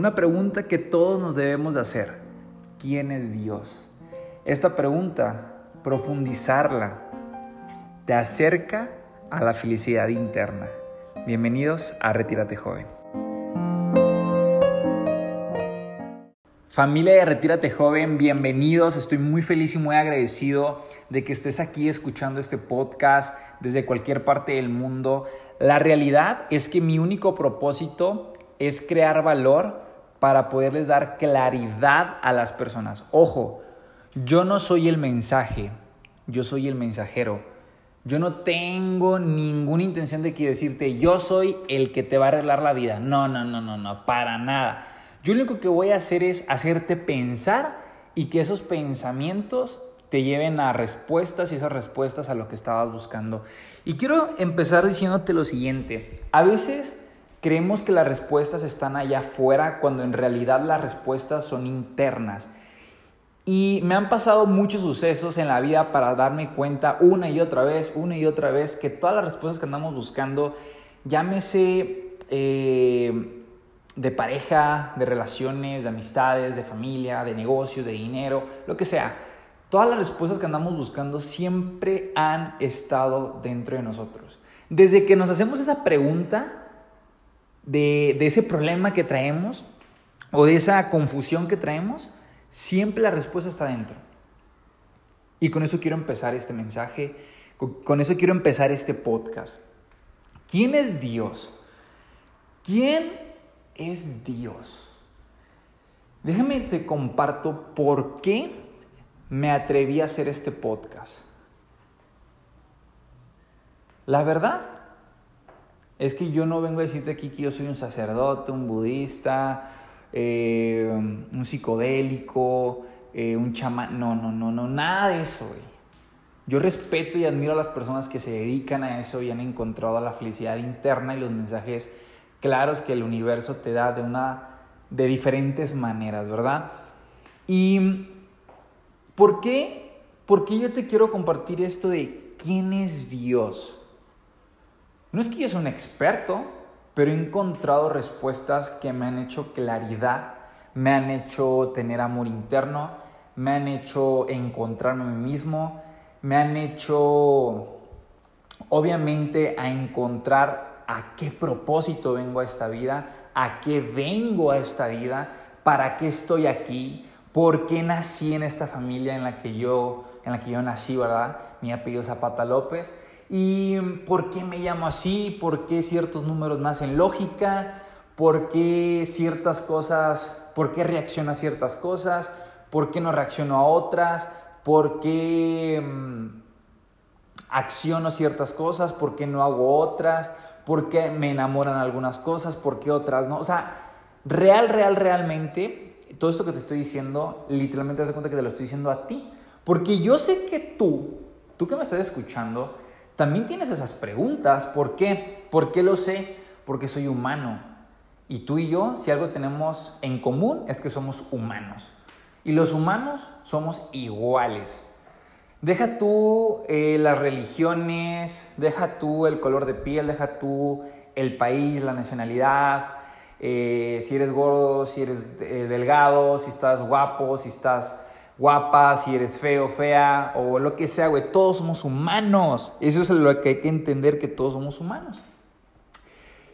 una pregunta que todos nos debemos de hacer. ¿Quién es Dios? Esta pregunta, profundizarla, te acerca a la felicidad interna. Bienvenidos a Retírate Joven. Familia de Retírate Joven, bienvenidos. Estoy muy feliz y muy agradecido de que estés aquí escuchando este podcast desde cualquier parte del mundo. La realidad es que mi único propósito es crear valor para poderles dar claridad a las personas. Ojo, yo no soy el mensaje, yo soy el mensajero. Yo no tengo ninguna intención de que decirte, yo soy el que te va a arreglar la vida. No, no, no, no, no, para nada. Yo lo único que voy a hacer es hacerte pensar y que esos pensamientos te lleven a respuestas y esas respuestas a lo que estabas buscando. Y quiero empezar diciéndote lo siguiente. A veces creemos que las respuestas están allá afuera cuando en realidad las respuestas son internas. Y me han pasado muchos sucesos en la vida para darme cuenta una y otra vez, una y otra vez, que todas las respuestas que andamos buscando, llámese eh, de pareja, de relaciones, de amistades, de familia, de negocios, de dinero, lo que sea, todas las respuestas que andamos buscando siempre han estado dentro de nosotros. Desde que nos hacemos esa pregunta de, ese problema que traemos o de esa confusión que traemos, Siempre la respuesta está dentro. Y con eso quiero empezar este mensaje, con eso quiero empezar este podcast. ¿Quién es Dios? ¿Quién es Dios? Déjame te comparto por qué me atreví a hacer este podcast. La verdad es que yo no vengo a decirte aquí que yo soy un sacerdote, un budista, eh, un psicodélico, eh, un chamán. No, no, no, no, nada de eso, Yo respeto y admiro a las personas que se dedican a eso y han encontrado la felicidad interna y los mensajes claros que el universo te da de una de diferentes maneras, ¿verdad? Y ¿por qué? ¿Por qué yo te quiero compartir esto de quién es Dios? No es que yo sea un experto, pero he encontrado respuestas que me han hecho claridad, me han hecho tener amor interno, me han hecho encontrarme a mí mismo, me han hecho, obviamente, a encontrar a qué propósito vengo a esta vida, a qué vengo a esta vida, para qué estoy aquí, por qué nací en esta familia en la que yo, en la que yo nací, ¿verdad? Mi apellido Zapata López. ¿Y por qué me llamo así? ¿Por qué ciertos números me hacen lógica? ¿Por qué ciertas cosas, por qué reacciono a ciertas cosas? ¿Por qué no reacciono a otras? ¿Por qué mm, acciono ciertas cosas? ¿Por qué no hago otras? ¿Por qué me enamoran algunas cosas? ¿Por qué otras no? O sea, real, real, realmente, todo esto que te estoy diciendo, literalmente te das cuenta que te lo estoy diciendo a ti. Porque yo sé que tú, tú que me estás escuchando, también tienes esas preguntas. ¿Por qué? ¿Por qué lo sé? Porque soy humano. Y tú y yo, si algo tenemos en común, es que somos humanos. Y los humanos somos iguales. Deja tú eh, las religiones, deja tú el color de piel, deja tú el país, la nacionalidad, eh, si eres gordo, si eres eh, delgado, si estás guapo, si estás guapa, si eres feo, fea o lo que sea, güey. Todos somos humanos. Eso es lo que hay que entender, que todos somos humanos.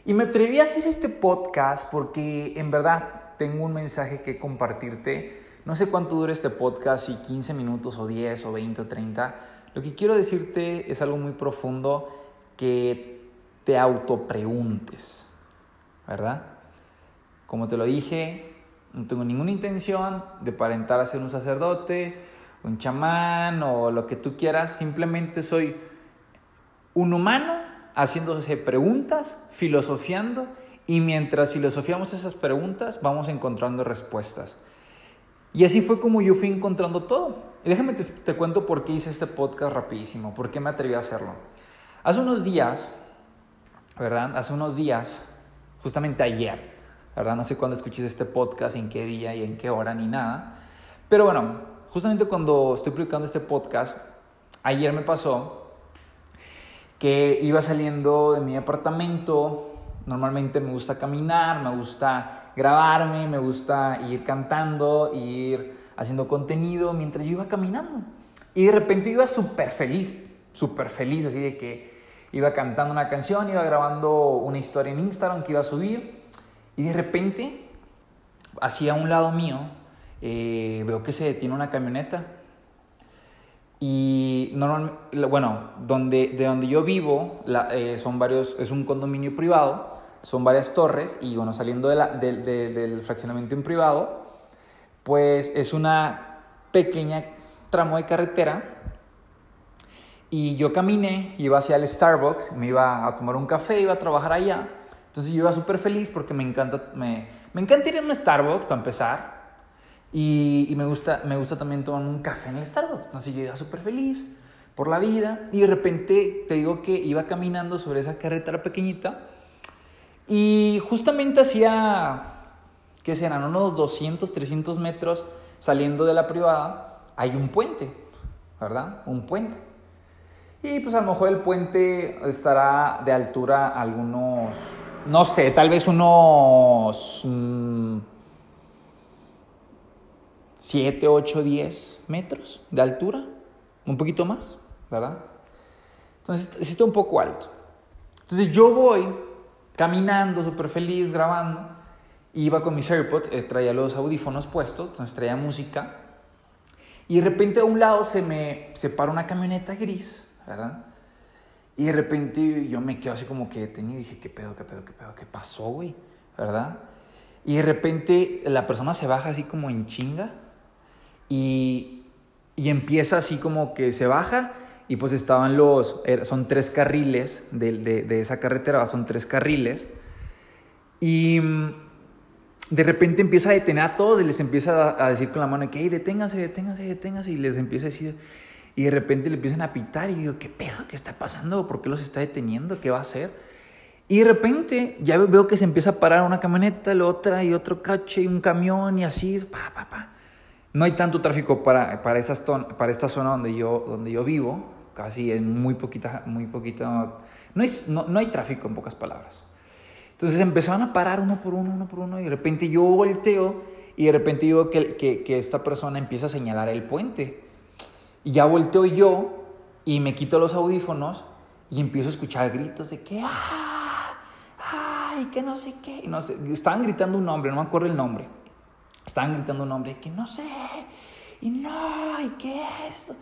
Y me atreví a hacer este podcast porque en verdad tengo un mensaje que compartirte. No sé cuánto dura este podcast, si 15 minutos o 10 o 20 o 30. Lo que quiero decirte es algo muy profundo que te autopreguntes, ¿verdad? Como te lo dije, no tengo ninguna intención de parentar a ser un sacerdote, un chamán o lo que tú quieras. Simplemente soy un humano haciéndose preguntas, filosofiando y mientras filosofiamos esas preguntas vamos encontrando respuestas. Y así fue como yo fui encontrando todo. Y déjame te, te cuento por qué hice este podcast rapidísimo, por qué me atreví a hacerlo. Hace unos días, ¿verdad? Hace unos días, justamente ayer, verdad no sé cuándo escuches este podcast, en qué día y en qué hora ni nada. Pero bueno, justamente cuando estoy publicando este podcast, ayer me pasó que iba saliendo de mi apartamento Normalmente me gusta caminar, me gusta grabarme, me gusta ir cantando, ir haciendo contenido mientras yo iba caminando. Y de repente iba súper feliz, súper feliz, así de que iba cantando una canción, iba grabando una historia en Instagram que iba a subir. Y de repente, hacia un lado mío, eh, veo que se detiene una camioneta. Y bueno, donde, de donde yo vivo, eh, son varios, es un condominio privado, son varias torres, y bueno, saliendo de del fraccionamiento en privado, pues es una pequeña tramo de carretera. Y yo caminé, iba hacia el Starbucks, me iba a tomar un café, iba a trabajar allá. Entonces yo iba súper feliz porque me encanta, me, me encanta ir a un Starbucks para empezar. Y, me, gusta, me gusta también tomar un café en el Starbucks. Entonces yo iba súper feliz por la vida y de repente te digo que iba caminando sobre esa carretera pequeñita y justamente hacía, ¿qué serán? Unos 200, 300 metros saliendo de la privada, hay un puente, ¿verdad? Un puente. Y pues a lo mejor el puente estará de altura algunos, no sé, tal vez unos... Mm, 7, 8, 10 metros de altura, un poquito más, ¿verdad? Entonces, sí está un poco alto. Entonces yo voy caminando, súper feliz, grabando, iba con mis AirPods, eh, traía los audífonos puestos, traía música, y de repente a un lado se me separa una camioneta gris, ¿verdad? Y de repente yo me quedo así como que detenido y dije, ¿qué pedo, qué pedo, qué pedo, qué pasó, güey? ¿Verdad? Y de repente la persona se baja así como en chinga y, y empieza así como que se baja y pues estaban los, son tres carriles de, de, de esa carretera, son tres carriles. Y mm, de repente empieza a detener a todos y les empieza a, decir con la mano que, hey, deténganse, deténganse, deténganse. Y les empieza a decir, y de repente le empiezan a pitar y yo, ¿qué pedo? ¿Qué está pasando? ¿Por qué los está deteniendo? ¿Qué va a hacer? Y de repente ya veo que se empieza a parar una camioneta, la otra y otro coche y un camión y así, pa, pa, pa. No hay tanto tráfico para, para, esas para esta zona donde yo, donde yo vivo, casi en muy poquita, muy poquita, no, es, no, no hay tráfico en pocas palabras. Entonces empezaron a parar uno por uno, uno por uno, y de repente yo volteo y de repente yo veo que, que, que esta persona empieza a señalar el puente. Y ya volteo yo y me quito los audífonos y empiezo a escuchar gritos de que, ¡ah! ¡ay! que no sé qué. no sé, estaban gritando un nombre, no me acuerdo el nombre. Estaban gritando un nombre que no sé, y no, y qué es esto.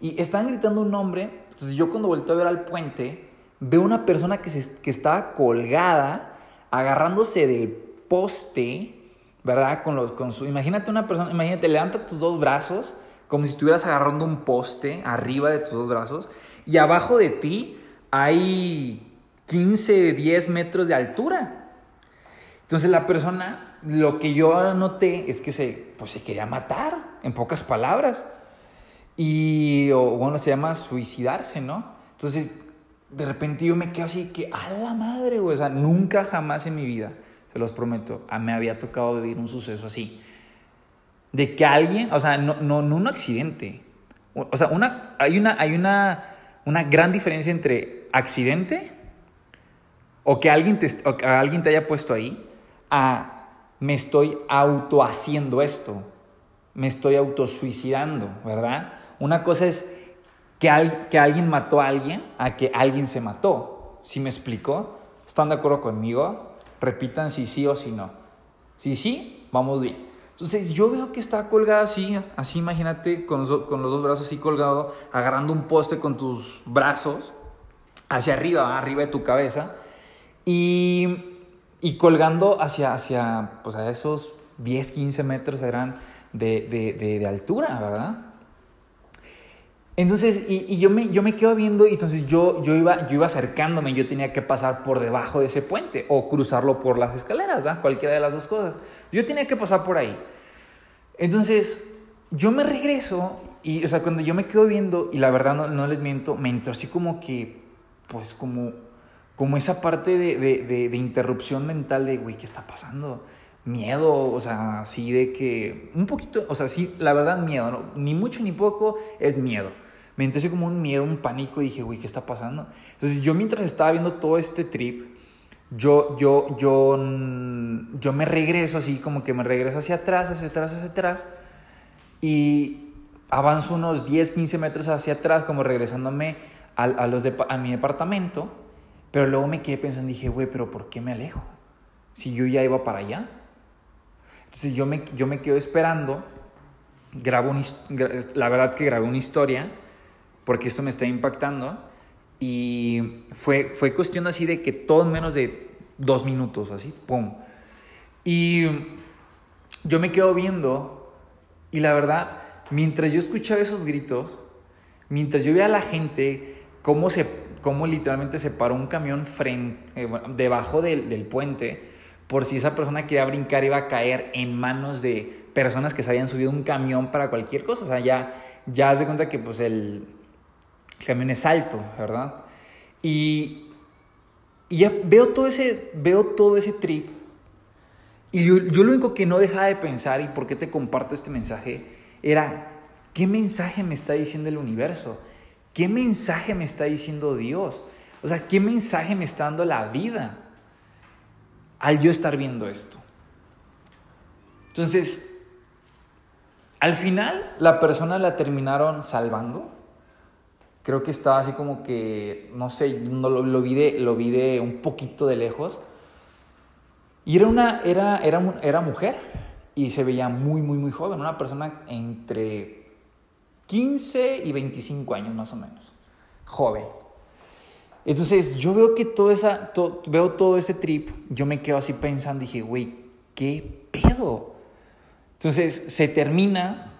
Y estaban gritando un nombre. Entonces yo cuando volteo a ver al puente, veo una persona que, se, que estaba colgada, agarrándose del poste, ¿verdad? Con los, con su, imagínate una persona, imagínate, levanta tus dos brazos como si estuvieras agarrando un poste arriba de tus dos brazos y abajo de ti hay 15, 10 metros de altura. Entonces la persona lo que yo noté es que se, pues, se quería matar, en pocas palabras. Y, o, bueno, se llama suicidarse, ¿no? Entonces, de repente yo me quedo así que, a la madre. O sea, nunca jamás en mi vida, se los prometo, me había tocado vivir un suceso así. De que alguien, o sea, no, no, un accidente. O sea, una, hay, una, hay una, una gran diferencia entre accidente o que alguien te, o que alguien te haya puesto ahí a me estoy auto haciendo esto, me estoy autosuicidando, ¿verdad? Una cosa es que, que alguien mató a alguien a que alguien se mató. ¿Sí me explico? ¿Están de acuerdo conmigo? Repitan si sí o si no. Si sí, vamos bien. Entonces yo veo que está colgada así, así imagínate, con los, dos brazos así colgado, agarrando un poste con tus brazos hacia arriba, arriba de tu cabeza. Y y colgando hacia, hacia pues a esos 10, 15 metros de, de, altura, ¿verdad? Entonces, y, yo, me, yo me quedo viendo y entonces yo, yo, iba, yo iba acercándome, yo tenía que pasar por debajo de ese puente o cruzarlo por las escaleras, ¿verdad? Cualquiera de las dos cosas. Yo tenía que pasar por ahí. Entonces, yo me regreso y, o sea, cuando yo me quedo viendo, y la verdad no, no les miento, me entró así como que, pues como como esa parte de, de, de, interrupción mental de, güey, ¿qué está pasando? Miedo, o sea, así de que, un poquito, o sea, sí, la verdad, miedo, ¿no? ni mucho ni poco, es miedo. Me entré así como un miedo, un pánico, y dije, güey, ¿qué está pasando? Entonces yo mientras estaba viendo todo este trip, yo, yo, yo, yo me regreso así, como que me regreso hacia atrás, hacia atrás, hacia atrás, y avanzo unos 10, 15 metros hacia atrás, como regresándome a, a los de, a mi departamento, pero luego me quedé pensando, dije, güey, pero ¿por qué me alejo? Si yo ya iba para allá. Entonces yo me, yo me quedo esperando, grabo la verdad que grabé una historia, porque esto me está impactando, y fue, fue cuestión así de que todo en menos de dos minutos, así, ¡pum! Y yo me quedo viendo y la verdad, mientras yo escuchaba esos gritos, mientras yo veía a la gente cómo, se, cómo literalmente se paró un camión frente, eh, debajo del, del puente, por si esa persona quería brincar iba a caer en manos de personas que se habían subido un camión para cualquier cosa. O sea, ya, ya haz de cuenta que pues el, camión es alto, ¿verdad? Y, y ya veo todo ese, veo todo ese trip. Y yo, yo lo único que no dejaba de pensar, y por qué te comparto este mensaje, era, ¿qué mensaje me está diciendo el universo? ¿Qué mensaje me está diciendo Dios? O sea, ¿qué mensaje me está dando la vida al yo estar viendo esto? Entonces, al final, la persona la terminaron salvando creo que estaba así como que, no sé, no, lo, lo, vi de, lo vi de un poquito de lejos. Y era, una, era, era, era mujer y se veía muy, muy, muy joven, una persona entre 15 y 25 años más o menos, joven. Entonces yo veo que todo esa, veo todo ese trip, yo me quedo así pensando, dije, güey, ¿qué pedo? Entonces se termina,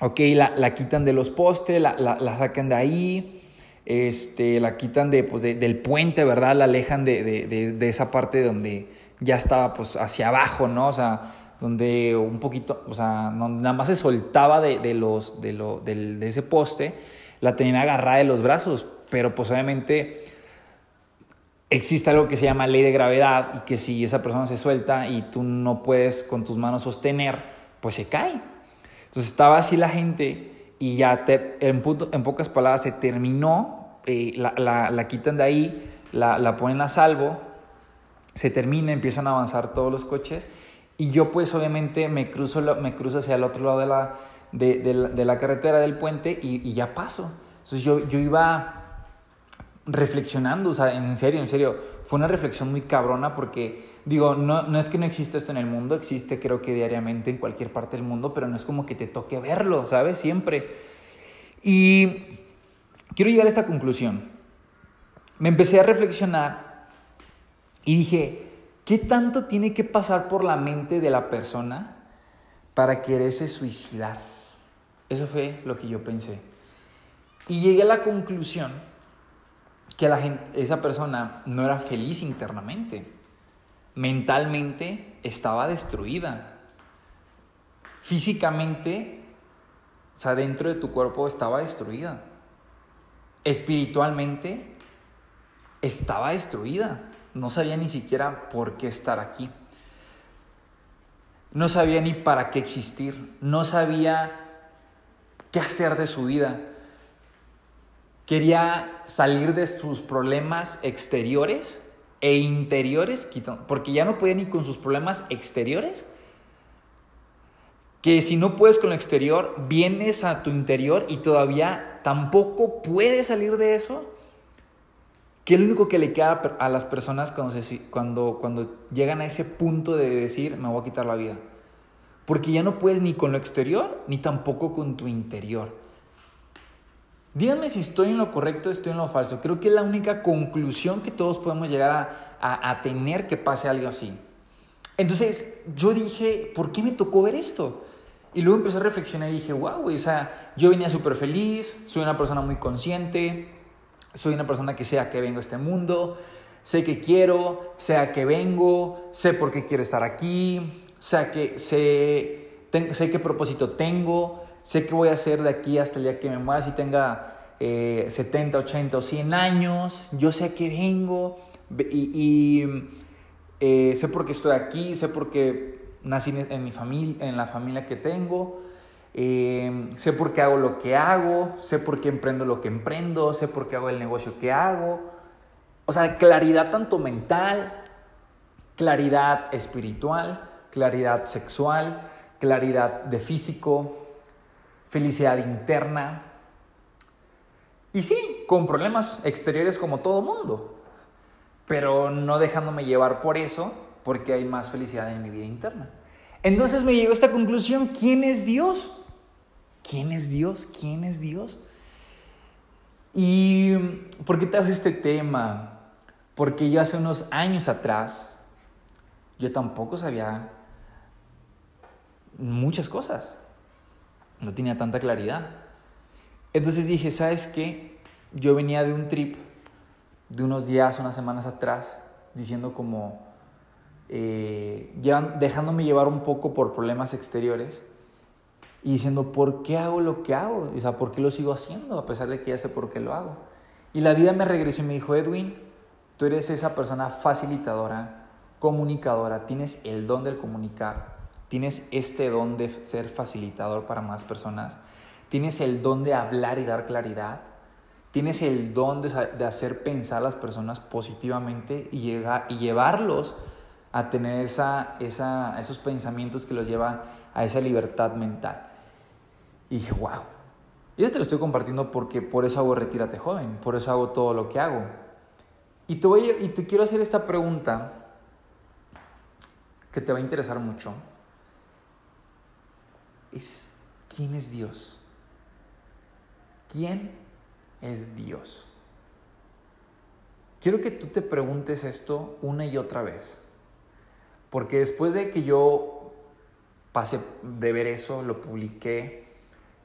ok, la, la quitan de los postes, la, la, la, sacan de ahí, este, la quitan de, pues, de, del puente, ¿verdad? La alejan de, de, de, esa parte donde ya estaba pues hacia abajo, ¿no? O sea, donde un poquito, o sea, no, nada más se soltaba de, los, de, lo, de ese poste, la tenían agarrada de los brazos, pero pues obviamente existe algo que se llama ley de gravedad y que si esa persona se suelta y tú no puedes con tus manos sostener, pues se cae. Entonces estaba así la gente y ya en, en, pocas palabras se terminó, eh, la, la, la, quitan de ahí, la, la, ponen a salvo, se termina, empiezan a avanzar todos los coches y yo pues obviamente me cruzo, me cruzo hacia el otro lado de la, de, de de la carretera del puente y, y, ya paso. Entonces yo, yo iba reflexionando, o sea, en serio, en serio, fue una reflexión muy cabrona porque Digo, no, no es que no exista esto en el mundo, existe creo que diariamente en cualquier parte del mundo, pero no es como que te toque verlo, ¿sabes? Siempre. Y quiero llegar a esta conclusión. Me empecé a reflexionar y dije, ¿qué tanto tiene que pasar por la mente de la persona para quererse suicidar? Eso fue lo que yo pensé. Y llegué a la conclusión que esa persona no era feliz internamente mentalmente estaba destruida. Físicamente, o sea, dentro de tu cuerpo estaba destruida. Espiritualmente estaba destruida. No sabía ni siquiera por qué estar aquí. No sabía ni para qué existir. No sabía qué hacer de su vida. Quería salir de sus problemas exteriores e interiores, porque ya no puede ni con sus problemas exteriores, que si no puedes con lo exterior, vienes a tu interior y todavía tampoco puedes salir de eso, que es lo único que le queda a las personas cuando, cuando, cuando llegan a ese punto de decir, me voy a quitar la vida. Porque ya no puedes ni con lo exterior, ni tampoco con tu interior. Díganme si estoy en lo correcto estoy en lo falso. Creo que es la única conclusión que todos podemos llegar a, a, tener que pase algo así. Entonces yo dije, ¿por qué me tocó ver esto? Y luego empecé a reflexionar y dije, wow, o sea, yo venía súper feliz, soy una persona muy consciente, soy una persona que sé a qué vengo a este mundo, sé que quiero, sé a qué vengo, sé por qué quiero estar aquí, sé, que, sé, ten, sé qué propósito tengo, sé qué voy a hacer de aquí hasta el día que me muera, si tenga eh, 70, 80 o 100 años, yo sé a qué vengo y, y eh, sé por qué estoy aquí, sé por qué nací en, mi familia, en la familia que tengo, eh, sé por qué hago lo que hago, sé por qué emprendo lo que emprendo, sé por qué hago el negocio que hago. O sea, claridad tanto mental, Claridad espiritual, claridad sexual, claridad de físico, felicidad interna. Y sí, con problemas exteriores como todo mundo, pero no dejándome llevar por eso, porque hay más felicidad en mi vida interna. Entonces me llegó a esta conclusión, ¿quién es Dios? ¿Quién es Dios? ¿Quién es Dios? ¿Y por qué te hago este tema? Porque yo hace unos años atrás, yo tampoco sabía muchas cosas. No tenía tanta claridad. Entonces dije, ¿sabes qué? Yo venía de un trip de unos días, unas semanas atrás, diciendo como, eh, dejándome llevar un poco por problemas exteriores y diciendo, ¿por qué hago lo que hago? O sea, ¿por qué lo sigo haciendo a pesar de que ya sé por qué lo hago? Y la vida me regresó y me dijo, Edwin, tú eres esa persona facilitadora, comunicadora, tienes el don del comunicar, tienes este don de ser facilitador para más personas, tienes el don de hablar y dar claridad, tienes el don de, hacer pensar a las personas positivamente y, llegar, y llevarlos a tener esos pensamientos que los lleva a esa libertad mental. Y dije, wow. Y esto lo estoy compartiendo porque por eso hago Retírate Joven, por eso hago todo lo que hago. Y te, voy, y te quiero hacer esta pregunta que te va a interesar mucho. Es, ¿quién es Dios? ¿Quién es Dios? Quiero que tú te preguntes esto una y otra vez. Porque después de que yo pasé de ver eso, lo publiqué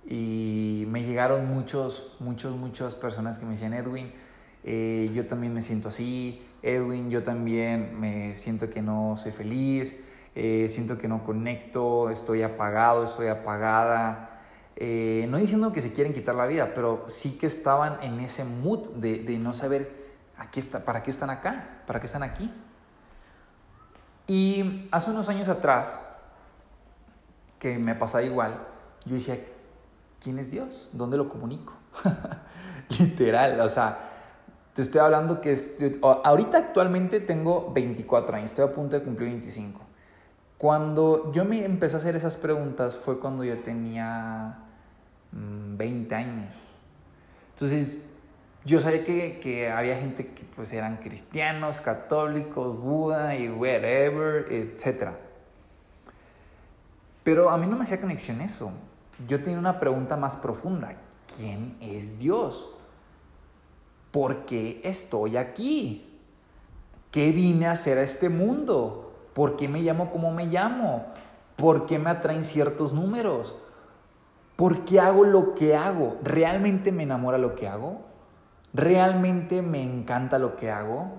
y me llegaron muchos, muchos, muchas personas que me decían, Edwin, eh, yo también me siento así, Edwin, yo también me siento que no soy feliz, eh, siento que no conecto, estoy apagado, estoy apagada. Eh, no diciendo que se quieren quitar la vida, pero sí que estaban en ese mood de, de no saber aquí está, para qué están acá, para qué están aquí. Y hace unos años atrás, que me pasaba igual, yo decía, ¿quién es Dios? ¿Dónde lo comunico? Literal, o sea, te estoy hablando que ahorita actualmente tengo 24 años, estoy a punto de cumplir 25. Cuando yo me empecé a hacer esas preguntas fue cuando yo tenía 20 mm, años. Entonces, yo sabía que, que, había gente que pues eran cristianos, católicos, Buda y whatever, etc. Pero a mí no me hacía conexión eso. Yo tenía una pregunta más profunda. ¿Quién es Dios? ¿Por qué estoy aquí? ¿Qué vine a hacer a este mundo? ¿Por qué me llamo como me llamo? ¿Por qué me atraen ciertos números? ¿Por qué hago lo que hago? ¿Realmente me enamora lo que hago? ¿Realmente me encanta lo que hago?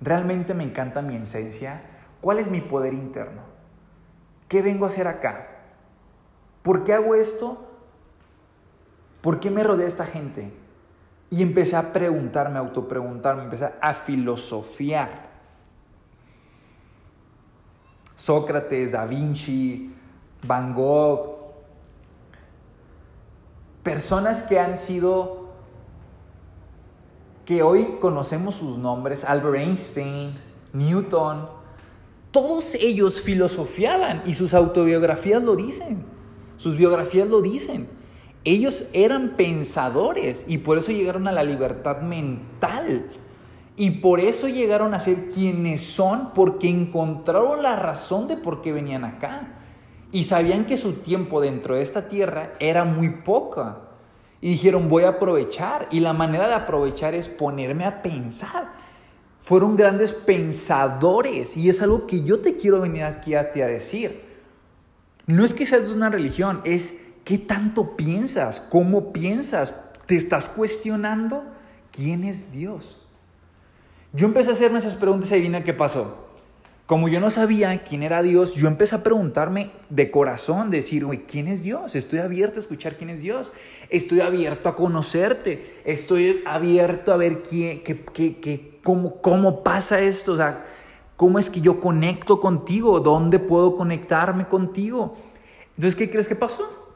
¿Realmente me encanta mi esencia? ¿Cuál es mi poder interno? ¿Qué vengo a hacer acá? ¿Por qué hago esto? ¿Por qué me rodea esta gente? Y empecé a preguntarme, a autopreguntarme, empecé a filosofiar. Sócrates, Da Vinci, Van Gogh, personas que han sido que hoy conocemos sus nombres, Albert Einstein, Newton, todos ellos filosofiaban y sus autobiografías lo dicen, sus biografías lo dicen. Ellos eran pensadores y por eso llegaron a la libertad mental. Y por eso llegaron a ser quienes son, porque encontraron la razón de por qué venían acá. Y sabían que su tiempo dentro de esta tierra era muy poca. Y dijeron, voy a aprovechar. Y la manera de aprovechar es ponerme a pensar. Fueron grandes pensadores. Y es algo que yo te quiero venir aquí a ti a decir. No es que seas de una religión, es qué tanto piensas, cómo piensas. ¿Te estás cuestionando quién es Dios? Yo empecé a hacerme esas preguntas y adivina qué pasó. Como yo no sabía quién era Dios, yo empecé a preguntarme de corazón, decir, ¿quién es Dios? Estoy abierto a escuchar quién es Dios. Estoy abierto a conocerte. Estoy abierto a ver quién, qué, qué, cómo, cómo pasa esto. O sea, ¿cómo es que yo conecto contigo? ¿Dónde puedo conectarme contigo? Entonces, ¿qué crees que pasó?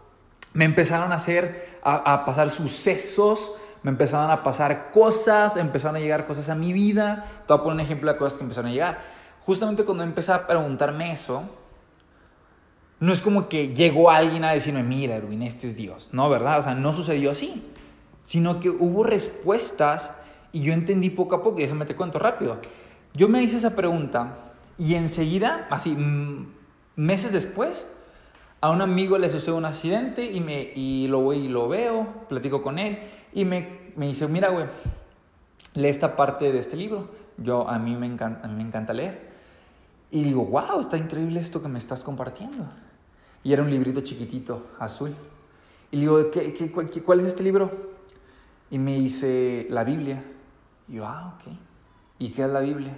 Me empezaron a hacer, a, a pasar sucesos, me empezaron a pasar cosas, empezaron a llegar cosas a mi vida. Te voy a poner un ejemplo de cosas que empezaron a llegar justamente cuando empecé a preguntarme eso, no es como que llegó alguien a decirme, mira Edwin, este es Dios. No, ¿verdad? O sea, no sucedió así. Sino que hubo respuestas y yo entendí poco a poco, y déjame te cuento rápido. Yo me hice esa pregunta y enseguida, así, meses después, a un amigo le sucede un accidente y, me, y lo voy y lo veo, platico con él y me, me dice, mira, güey, lee esta parte de este libro. Yo, a mí me encanta, me encanta leer. Y digo, wow, está increíble esto que me estás compartiendo. Y era un librito chiquitito, azul. Y digo, ¿Qué, qué, cuál es este libro? Y me dice, la Biblia. Y yo, ah, ok. ¿Y qué es la Biblia?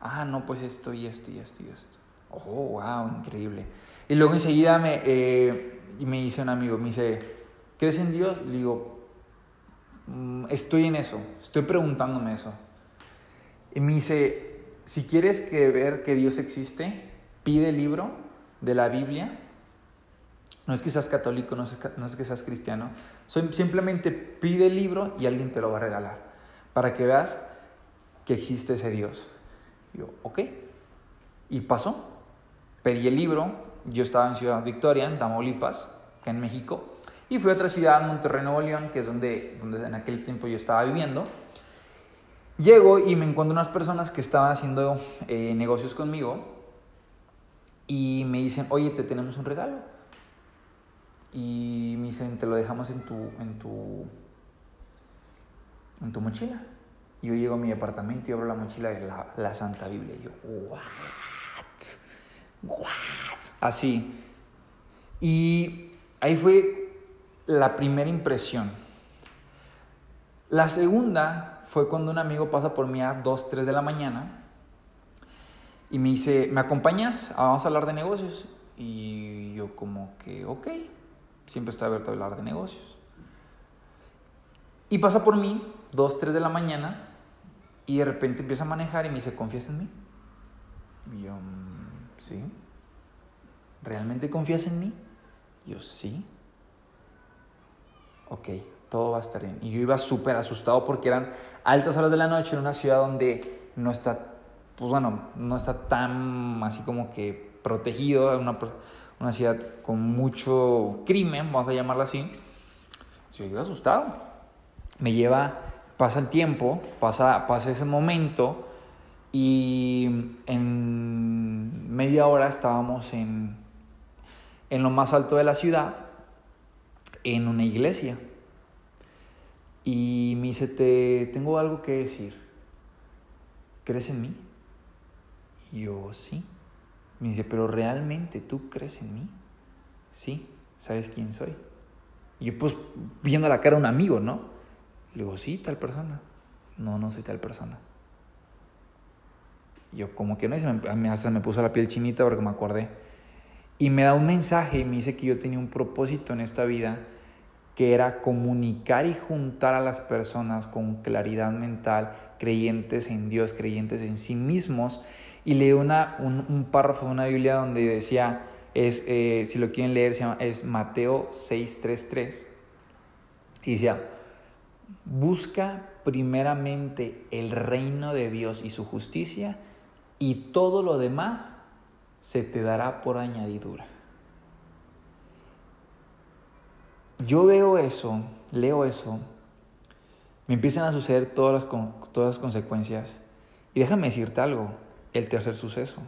Ah, no, pues esto y esto y esto y esto. Oh, wow, increíble. Y luego enseguida me, eh, me dice un amigo, me dice, ¿crees en Dios? Le digo, mm, estoy en eso, estoy preguntándome eso. Y me dice, si quieres que ver que Dios existe, pide el libro de la Biblia. No es que seas católico, no es, no es que seas cristiano. Simplemente pide el libro y alguien te lo va a regalar. Para que veas que existe ese Dios. yo, ok. Y pasó. Pedí el libro, yo estaba en Ciudad Victoria, en Tamaulipas, en México, y fui a otra ciudad, Monterrey, Nuevo León, que es donde, donde en aquel tiempo yo estaba viviendo. Llego y me encuentro unas personas que estaban haciendo eh, negocios conmigo y me dicen, oye, te tenemos un regalo. Y me dicen, te lo dejamos en tu, en tu, en tu mochila. Y yo llego a mi departamento y abro la mochila de la, la Santa Biblia. Y yo, ¿what? ¿What? Así. Y ahí fue la primera impresión. La segunda fue cuando un amigo pasa por mí a 2, 3 de la mañana y me dice, ¿me acompañas? Vamos a hablar de negocios. Y yo como que, ok, siempre estoy abierto a hablar de negocios. Y pasa por mí, 2, 3 de la mañana, y de repente empieza a manejar y me dice, ¿confías en mí? Y yo, sí. ¿realmente confías en mí? Yo, sí. Ok, todo va a estar bien. Y yo iba súper asustado porque eran altas horas de la noche en una ciudad donde no está, pues bueno, no está tan así como que protegido, una, una ciudad con mucho crimen, vamos a llamarla así. Yo iba asustado. Me lleva, pasa el tiempo, pasa, pasa ese momento y en media hora estábamos en en lo más alto de la ciudad, en una iglesia. Y me dice, te tengo algo que decir. ¿Crees en mí? Y yo, sí. Me dice, pero realmente tú crees en mí? Sí, ¿sabes quién soy? Y yo pues viendo la cara a un amigo, ¿no? Le digo, sí, tal persona. No, no soy tal persona. Yo como que no, y me, hasta me puso la piel chinita porque me acordé. Y me da un mensaje y me dice que yo tenía un propósito en esta vida que era comunicar y juntar a las personas con claridad mental, creyentes en Dios, creyentes en sí mismos. Y leí una, un, párrafo de una Biblia donde decía, es, eh, si lo quieren leer, se llama, es Mateo 6.3.3. Y decía, busca primeramente el reino de Dios y su justicia y todo lo demás se te dará por añadidura. Yo veo eso, leo eso, me empiezan a suceder todas las, todas consecuencias. Y déjame decirte algo, el tercer suceso.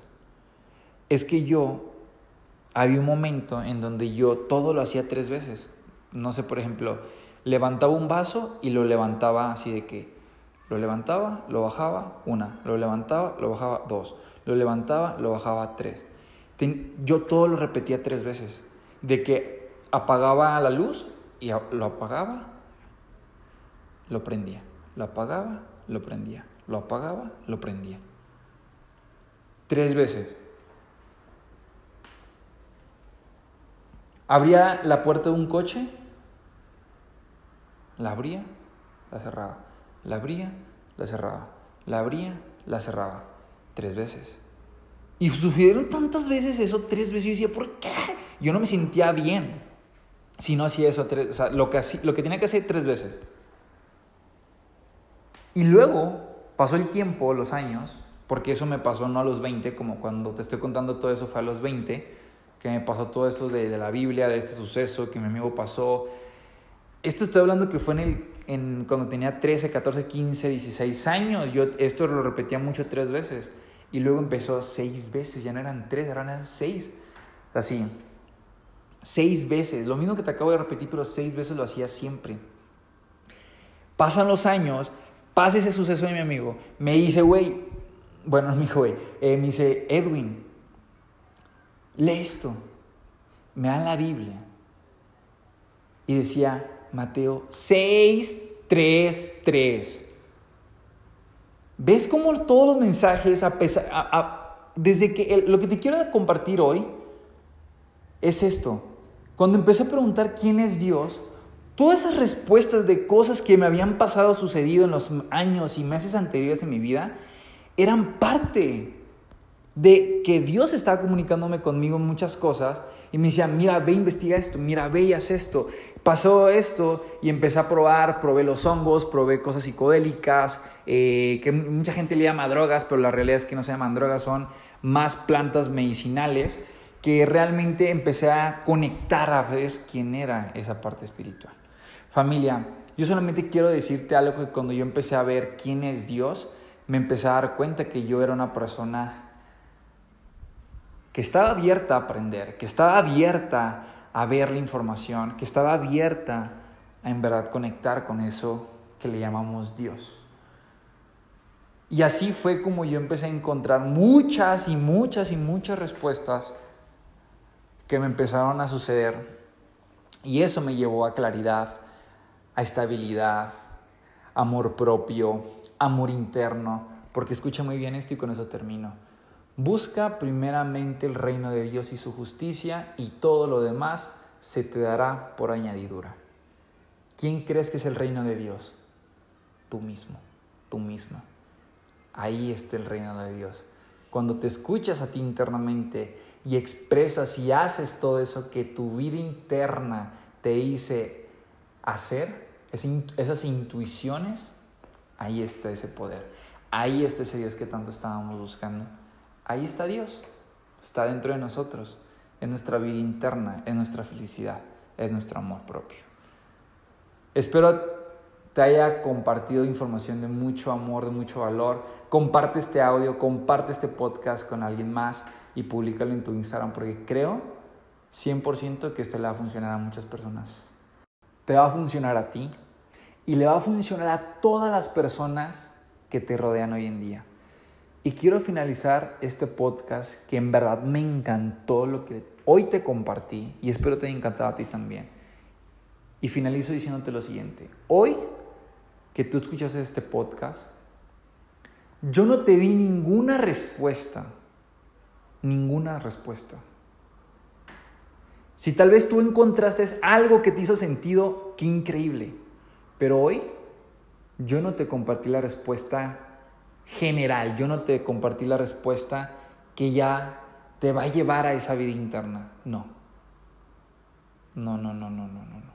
Es que yo, había un momento en donde yo todo lo hacía tres veces. No sé, por ejemplo, levantaba un vaso y lo levantaba así de que lo levantaba, lo bajaba, una, lo levantaba, lo bajaba, dos, lo levantaba, lo bajaba, tres. yo todo lo repetía tres veces. De que apagaba la luz y lo apagaba, lo prendía. Lo apagaba, lo prendía. Lo apagaba, lo prendía. Tres veces. Abría la puerta de un coche, la abría, la cerraba la abría, la cerraba. La abría, la cerraba. Tres veces. Y sucedieron tantas veces eso, tres veces. Yo decía, ¿por qué? Yo no me sentía bien si no hacía eso. Tres, o sea, lo que, lo que tenía que hacer tres veces. Y luego pasó el tiempo, los años, porque eso me pasó no a los 20, como cuando te estoy contando todo eso fue a los 20, que me pasó todo esto de, de la Biblia, de este suceso que mi amigo pasó. Esto estoy hablando que fue en el, en, cuando tenía 13, 14, 15, 16 años. Yo esto lo repetía mucho tres veces. Y luego empezó seis veces, ya no eran tres, eran seis. Así, seis veces. Lo mismo que te acabo de repetir, pero seis veces lo hacía siempre. Pasan los años, pasa ese suceso de mi amigo. Me dice, güey, bueno, mi hijo, güey, eh, me dice, Edwin, lee esto. Me da la Biblia. Y decía Mateo 6, 3, 3. ¿Ves cómo todos los mensajes, a pesar, desde que lo que te quiero compartir hoy es esto? Cuando empecé a preguntar quién es Dios, todas esas respuestas de cosas que me habían pasado, sucedido en los años y meses anteriores en mi vida, eran parte de que Dios estaba comunicándome conmigo muchas cosas y me decía, mira, ve, investiga esto, mira, ve y haz esto. Pasó esto y empecé a probar, probé los hongos, probé cosas psicodélicas, eh, que mucha gente le llama drogas, pero la realidad es que no se llaman drogas, son más plantas medicinales que realmente empecé a conectar a ver quién era esa parte espiritual. Familia, yo solamente quiero decirte algo que cuando yo empecé a ver quién es Dios, me empecé a dar cuenta que yo era una persona que estaba abierta a aprender, que estaba abierta a ver la información, que estaba abierta a en verdad conectar con eso que le llamamos Dios. Y así fue como yo empecé a encontrar muchas y muchas y muchas respuestas que me empezaron a suceder. Y eso me llevó a claridad, a estabilidad, amor propio, amor interno. Porque escucha muy bien esto y con eso termino. Busca primeramente el reino de Dios y su justicia y todo lo demás se te dará por añadidura. ¿Quién crees que es el reino de Dios? Tú mismo, tú misma. Ahí está el reino de Dios. Cuando te escuchas a ti internamente y expresas y haces todo eso que tu vida interna te dice hacer, esas intuiciones, ahí está ese poder. Ahí está ese Dios que tanto estábamos buscando. Ahí está Dios. Está dentro de nosotros, en nuestra vida interna, en nuestra felicidad, es nuestro amor propio. Espero te haya compartido información de mucho amor, de mucho valor. Comparte este audio, comparte este podcast con alguien más y públicalo en tu Instagram porque creo 100% que esto le va a funcionar a muchas personas. Te va a funcionar a ti y le va a funcionar a todas las personas que te rodean hoy en día. Y quiero finalizar este podcast que en verdad me encantó lo que hoy te compartí y espero te haya encantado a ti también. Y finalizo diciéndote lo siguiente. Hoy que tú escuchas este podcast, yo no te di ninguna respuesta ninguna respuesta. Si tal vez tú encontraste algo que te hizo sentido, qué increíble. Pero hoy yo no te compartí la respuesta general, yo no te compartí la respuesta que ya te va a llevar a esa vida interna. No. No, no, no, no, no, no.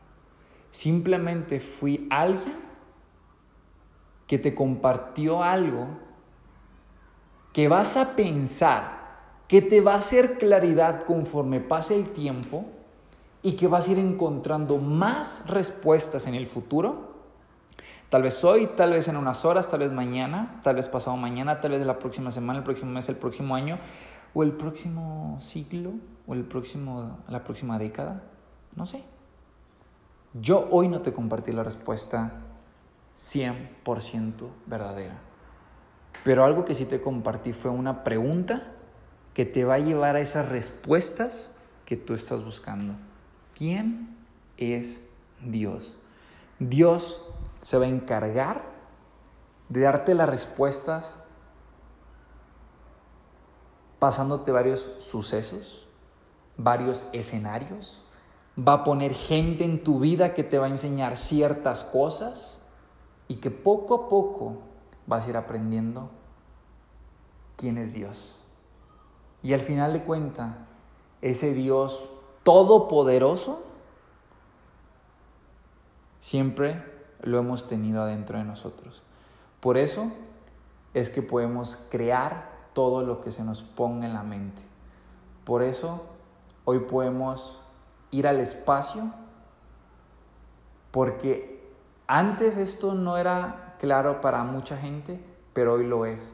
Simplemente fui alguien que te compartió algo que vas a pensar que te va a hacer claridad conforme pase el tiempo y que vas a ir encontrando más respuestas en el futuro. Tal vez hoy, tal vez en unas horas, tal vez mañana, tal vez pasado mañana, tal vez la próxima semana, el próximo mes, el próximo año, o el próximo siglo, o el próximo, la próxima década. No sé. Yo hoy no te compartí la respuesta 100% verdadera. Pero algo que sí te compartí fue una pregunta que te va a llevar a esas respuestas que tú estás buscando. ¿Quién es Dios? Dios se va a encargar de darte las respuestas pasándote varios sucesos, varios escenarios. Va a poner gente en tu vida que te va a enseñar ciertas cosas y que poco a poco vas a ir aprendiendo quién es Dios. Y al final de cuentas, ese Dios todopoderoso, siempre lo hemos tenido adentro de nosotros. Por eso, es que podemos crear todo lo que se nos ponga en la mente. Por eso hoy podemos ir al espacio porque antes esto no era claro para mucha gente, pero hoy lo es,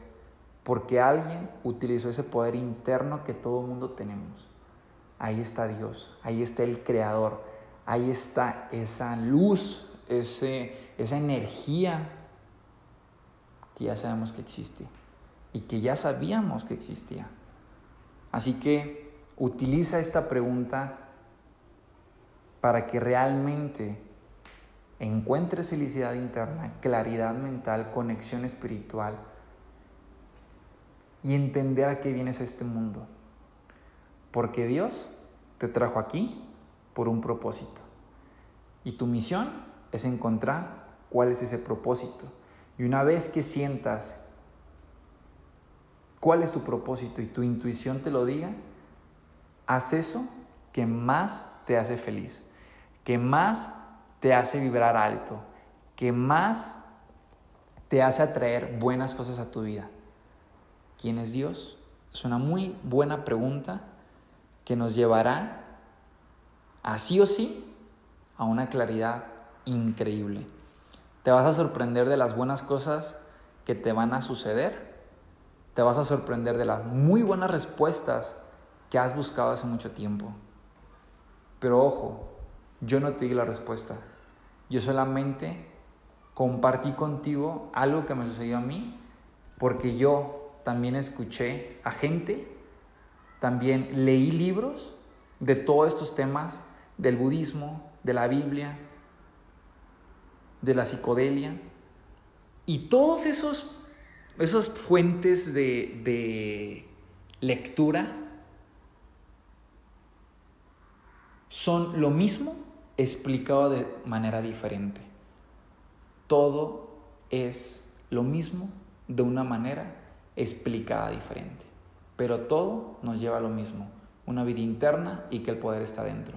porque alguien utilizó ese poder interno que todo mundo tenemos. Ahí está Dios, ahí está el Creador, ahí está esa luz, ese, esa energía que ya sabemos que existe y que ya sabíamos que existía. Así que utiliza esta pregunta para que realmente encuentres felicidad interna, claridad mental, conexión espiritual y entender a qué vienes a este mundo. Porque Dios te trajo aquí por un propósito. Y tu misión es encontrar cuál es ese propósito. Y una vez que sientas cuál es tu propósito y tu intuición te lo diga, haz eso que más te hace feliz, que más te hace vibrar alto, que más te hace atraer buenas cosas a tu vida. ¿Quién es Dios? Es una muy buena pregunta que nos llevará a sí o sí a una claridad increíble. Te vas a sorprender de las buenas cosas que te van a suceder. Te vas a sorprender de las muy buenas respuestas que has buscado hace mucho tiempo. Pero ojo, yo no te di la respuesta. Yo solamente compartí contigo algo que me sucedió a mí porque yo también escuché a gente, también leí libros de todos estos temas, del budismo, de la Biblia, de la psicodelia, y todos esos esas fuentes de, de lectura son lo mismo explicado de manera diferente. Todo es lo mismo de una manera explicada diferente. Pero todo nos lleva a lo mismo, una vida interna y que el poder está dentro.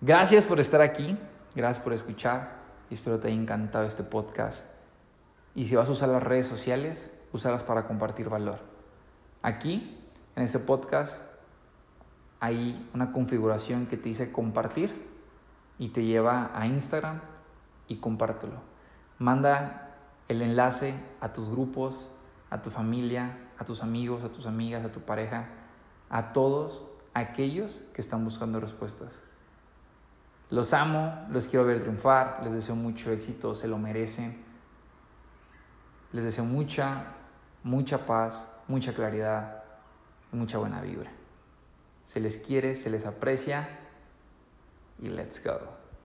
Gracias por estar aquí, gracias por escuchar y espero te haya encantado este podcast. Y si vas a usar las redes sociales, úsalas para compartir valor. Aquí, en este podcast, hay una configuración que te dice compartir y te lleva a Instagram y compártelo. Manda el enlace a tus grupos, a tu familia, a tus amigos, a tus amigas, a tu pareja, a todos aquellos que están buscando respuestas. Los amo, los quiero ver triunfar, les deseo mucho éxito, se lo merecen. Les deseo mucha, mucha paz, mucha claridad y mucha buena vibra se les quiere, se les aprecia y let's go.